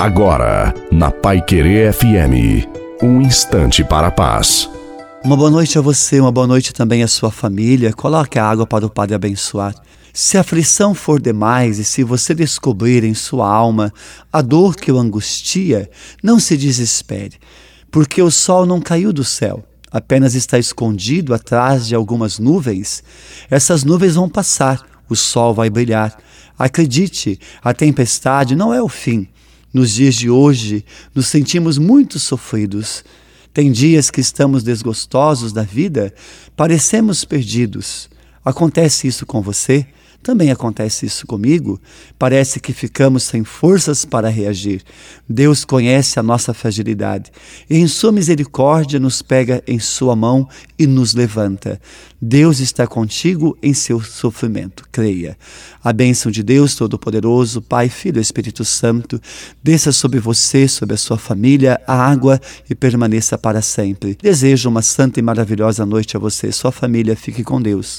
Agora, na Pai Querer FM, um instante para a paz. Uma boa noite a você, uma boa noite também à sua família. Coloque a água para o Padre abençoar. Se a aflição for demais e se você descobrir em sua alma a dor que o angustia, não se desespere, porque o sol não caiu do céu, apenas está escondido atrás de algumas nuvens. Essas nuvens vão passar, o sol vai brilhar. Acredite, a tempestade não é o fim. Nos dias de hoje, nos sentimos muito sofridos. Tem dias que estamos desgostosos da vida, parecemos perdidos. Acontece isso com você? Também acontece isso comigo. Parece que ficamos sem forças para reagir. Deus conhece a nossa fragilidade e, em Sua misericórdia, nos pega em Sua mão e nos levanta. Deus está contigo em seu sofrimento. Creia. A bênção de Deus Todo-Poderoso, Pai, Filho e Espírito Santo, desça sobre você, sobre a sua família, a água e permaneça para sempre. Desejo uma santa e maravilhosa noite a você e sua família. Fique com Deus.